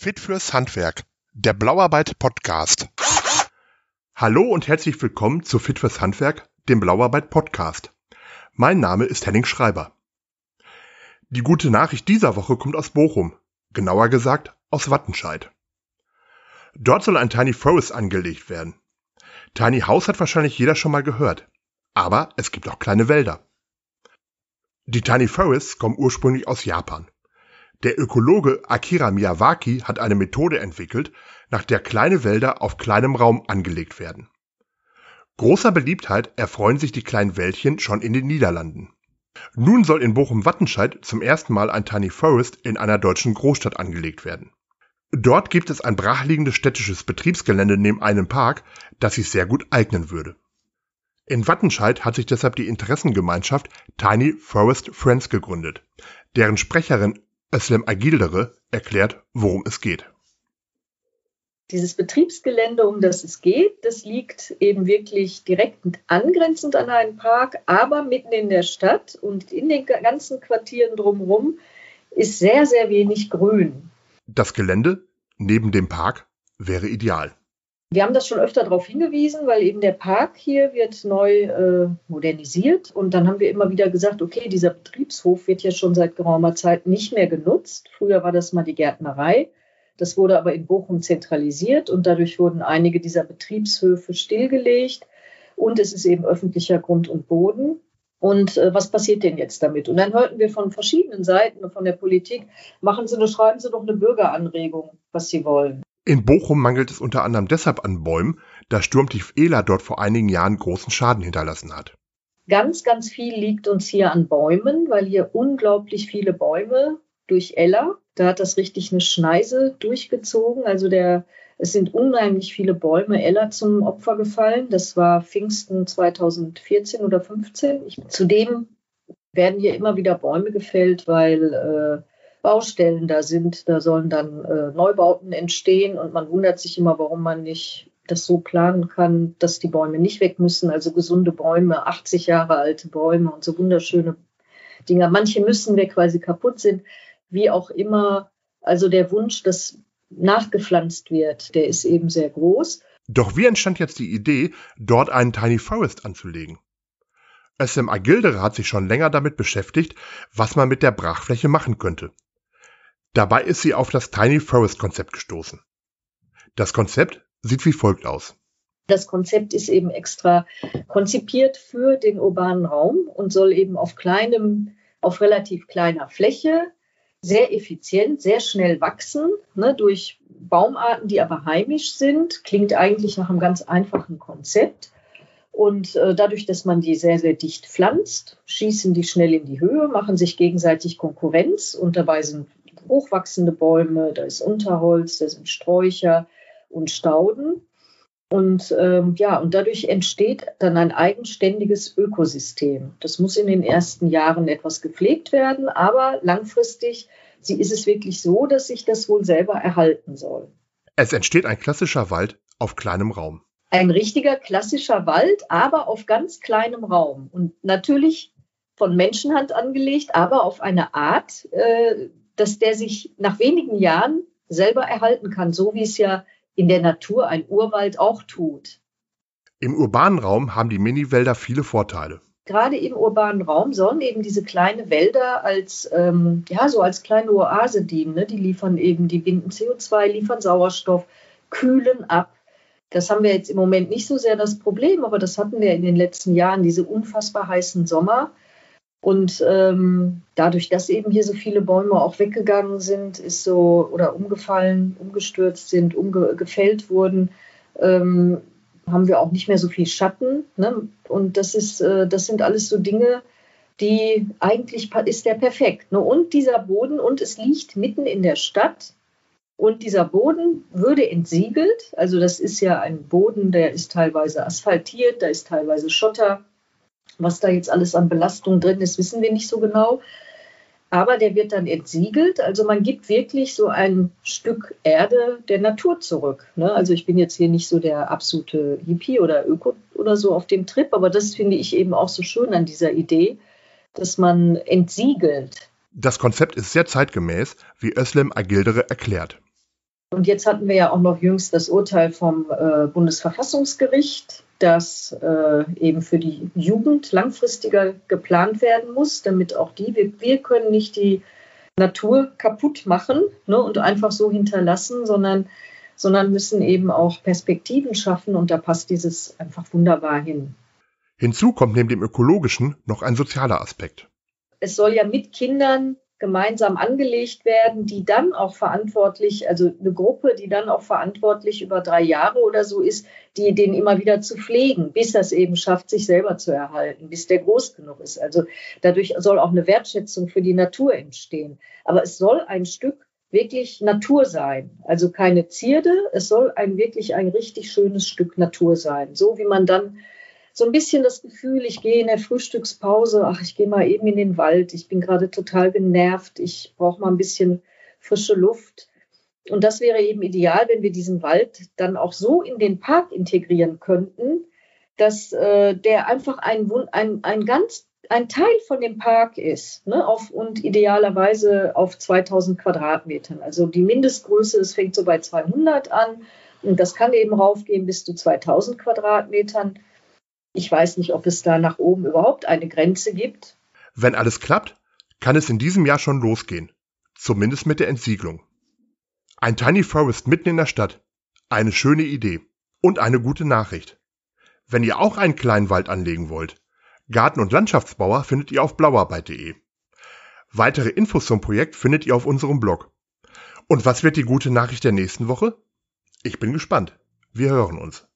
Fit fürs Handwerk, der Blauarbeit Podcast. Hallo und herzlich willkommen zu Fit fürs Handwerk, dem Blauarbeit Podcast. Mein Name ist Henning Schreiber. Die gute Nachricht dieser Woche kommt aus Bochum, genauer gesagt aus Wattenscheid. Dort soll ein Tiny Forest angelegt werden. Tiny House hat wahrscheinlich jeder schon mal gehört, aber es gibt auch kleine Wälder. Die Tiny Forests kommen ursprünglich aus Japan. Der Ökologe Akira Miyawaki hat eine Methode entwickelt, nach der kleine Wälder auf kleinem Raum angelegt werden. Großer Beliebtheit erfreuen sich die kleinen Wäldchen schon in den Niederlanden. Nun soll in Bochum-Wattenscheid zum ersten Mal ein Tiny Forest in einer deutschen Großstadt angelegt werden. Dort gibt es ein brachliegendes städtisches Betriebsgelände neben einem Park, das sich sehr gut eignen würde. In Wattenscheid hat sich deshalb die Interessengemeinschaft Tiny Forest Friends gegründet, deren Sprecherin Özlem Agildere erklärt, worum es geht. Dieses Betriebsgelände, um das es geht, das liegt eben wirklich direkt angrenzend an einen Park, aber mitten in der Stadt und in den ganzen Quartieren drumherum ist sehr, sehr wenig Grün. Das Gelände neben dem Park wäre ideal. Wir haben das schon öfter darauf hingewiesen, weil eben der Park hier wird neu äh, modernisiert. Und dann haben wir immer wieder gesagt, okay, dieser Betriebshof wird ja schon seit geraumer Zeit nicht mehr genutzt. Früher war das mal die Gärtnerei. Das wurde aber in Bochum zentralisiert und dadurch wurden einige dieser Betriebshöfe stillgelegt. Und es ist eben öffentlicher Grund und Boden. Und äh, was passiert denn jetzt damit? Und dann hörten wir von verschiedenen Seiten von der Politik, machen Sie schreiben Sie doch eine Bürgeranregung, was Sie wollen. In Bochum mangelt es unter anderem deshalb an Bäumen, da Sturmtief Ela dort vor einigen Jahren großen Schaden hinterlassen hat. Ganz, ganz viel liegt uns hier an Bäumen, weil hier unglaublich viele Bäume durch Ella, da hat das richtig eine Schneise durchgezogen. Also der, es sind unheimlich viele Bäume Ella zum Opfer gefallen. Das war Pfingsten 2014 oder 15. Ich, zudem werden hier immer wieder Bäume gefällt, weil äh, Baustellen da sind. Da sollen dann äh, Neubauten entstehen und man wundert sich immer, warum man nicht das so planen kann, dass die Bäume nicht weg müssen. Also gesunde Bäume, 80 Jahre alte Bäume und so wunderschöne Dinger. Manche müssen weg, weil sie kaputt sind. Wie auch immer. Also der Wunsch, dass nachgepflanzt wird, der ist eben sehr groß. Doch wie entstand jetzt die Idee, dort einen Tiny Forest anzulegen? SM Agildere hat sich schon länger damit beschäftigt, was man mit der Brachfläche machen könnte. Dabei ist sie auf das Tiny Forest Konzept gestoßen. Das Konzept sieht wie folgt aus. Das Konzept ist eben extra konzipiert für den urbanen Raum und soll eben auf kleinem, auf relativ kleiner Fläche sehr effizient, sehr schnell wachsen, ne, durch Baumarten, die aber heimisch sind. Klingt eigentlich nach einem ganz einfachen Konzept. Und äh, dadurch, dass man die sehr, sehr dicht pflanzt, schießen die schnell in die Höhe, machen sich gegenseitig Konkurrenz und dabei sind hochwachsende Bäume, da ist Unterholz, da sind Sträucher und Stauden. Und ähm, ja, und dadurch entsteht dann ein eigenständiges Ökosystem. Das muss in den ersten Jahren etwas gepflegt werden, aber langfristig sie ist es wirklich so, dass sich das wohl selber erhalten soll. Es entsteht ein klassischer Wald auf kleinem Raum. Ein richtiger klassischer Wald, aber auf ganz kleinem Raum. Und natürlich von Menschenhand angelegt, aber auf eine Art, äh, dass der sich nach wenigen Jahren selber erhalten kann, so wie es ja in der Natur ein Urwald auch tut. Im urbanen Raum haben die Miniwälder viele Vorteile. Gerade im urbanen Raum sollen eben diese kleinen Wälder als, ähm, ja, so als kleine Oase dienen. Ne? Die liefern eben, die binden CO2, liefern Sauerstoff, kühlen ab. Das haben wir jetzt im Moment nicht so sehr das Problem, aber das hatten wir in den letzten Jahren, diese unfassbar heißen Sommer. Und ähm, dadurch, dass eben hier so viele Bäume auch weggegangen sind, ist so oder umgefallen, umgestürzt sind, umgefällt wurden, ähm, haben wir auch nicht mehr so viel Schatten. Ne? Und das ist, äh, das sind alles so Dinge, die eigentlich ist der perfekt. Ne? Und dieser Boden, und es liegt mitten in der Stadt. Und dieser Boden würde entsiegelt. Also das ist ja ein Boden, der ist teilweise asphaltiert, da ist teilweise Schotter. Was da jetzt alles an Belastung drin ist, wissen wir nicht so genau. Aber der wird dann entsiegelt. Also man gibt wirklich so ein Stück Erde der Natur zurück. Ne? Also ich bin jetzt hier nicht so der absolute Hippie oder Öko oder so auf dem Trip, aber das finde ich eben auch so schön an dieser Idee, dass man entsiegelt. Das Konzept ist sehr zeitgemäß, wie Özlem Agildere erklärt. Und jetzt hatten wir ja auch noch jüngst das Urteil vom äh, Bundesverfassungsgericht, dass äh, eben für die Jugend langfristiger geplant werden muss, damit auch die, wir, wir können nicht die Natur kaputt machen ne, und einfach so hinterlassen, sondern, sondern müssen eben auch Perspektiven schaffen und da passt dieses einfach wunderbar hin. Hinzu kommt neben dem ökologischen noch ein sozialer Aspekt. Es soll ja mit Kindern gemeinsam angelegt werden, die dann auch verantwortlich, also eine Gruppe, die dann auch verantwortlich über drei Jahre oder so ist, die den immer wieder zu pflegen, bis das eben schafft, sich selber zu erhalten, bis der groß genug ist. Also dadurch soll auch eine Wertschätzung für die Natur entstehen. Aber es soll ein Stück wirklich Natur sein. Also keine Zierde, es soll ein wirklich ein richtig schönes Stück Natur sein. So wie man dann so ein bisschen das Gefühl, ich gehe in der Frühstückspause, ach, ich gehe mal eben in den Wald, ich bin gerade total genervt, ich brauche mal ein bisschen frische Luft. Und das wäre eben ideal, wenn wir diesen Wald dann auch so in den Park integrieren könnten, dass äh, der einfach ein, ein, ein ganz ein Teil von dem Park ist ne, auf, und idealerweise auf 2000 Quadratmetern. Also die Mindestgröße, es fängt so bei 200 an und das kann eben raufgehen bis zu 2000 Quadratmetern. Ich weiß nicht, ob es da nach oben überhaupt eine Grenze gibt. Wenn alles klappt, kann es in diesem Jahr schon losgehen. Zumindest mit der Entsiegelung. Ein Tiny Forest mitten in der Stadt. Eine schöne Idee. Und eine gute Nachricht. Wenn ihr auch einen kleinen Wald anlegen wollt, Garten- und Landschaftsbauer findet ihr auf blauarbeit.de. Weitere Infos zum Projekt findet ihr auf unserem Blog. Und was wird die gute Nachricht der nächsten Woche? Ich bin gespannt. Wir hören uns.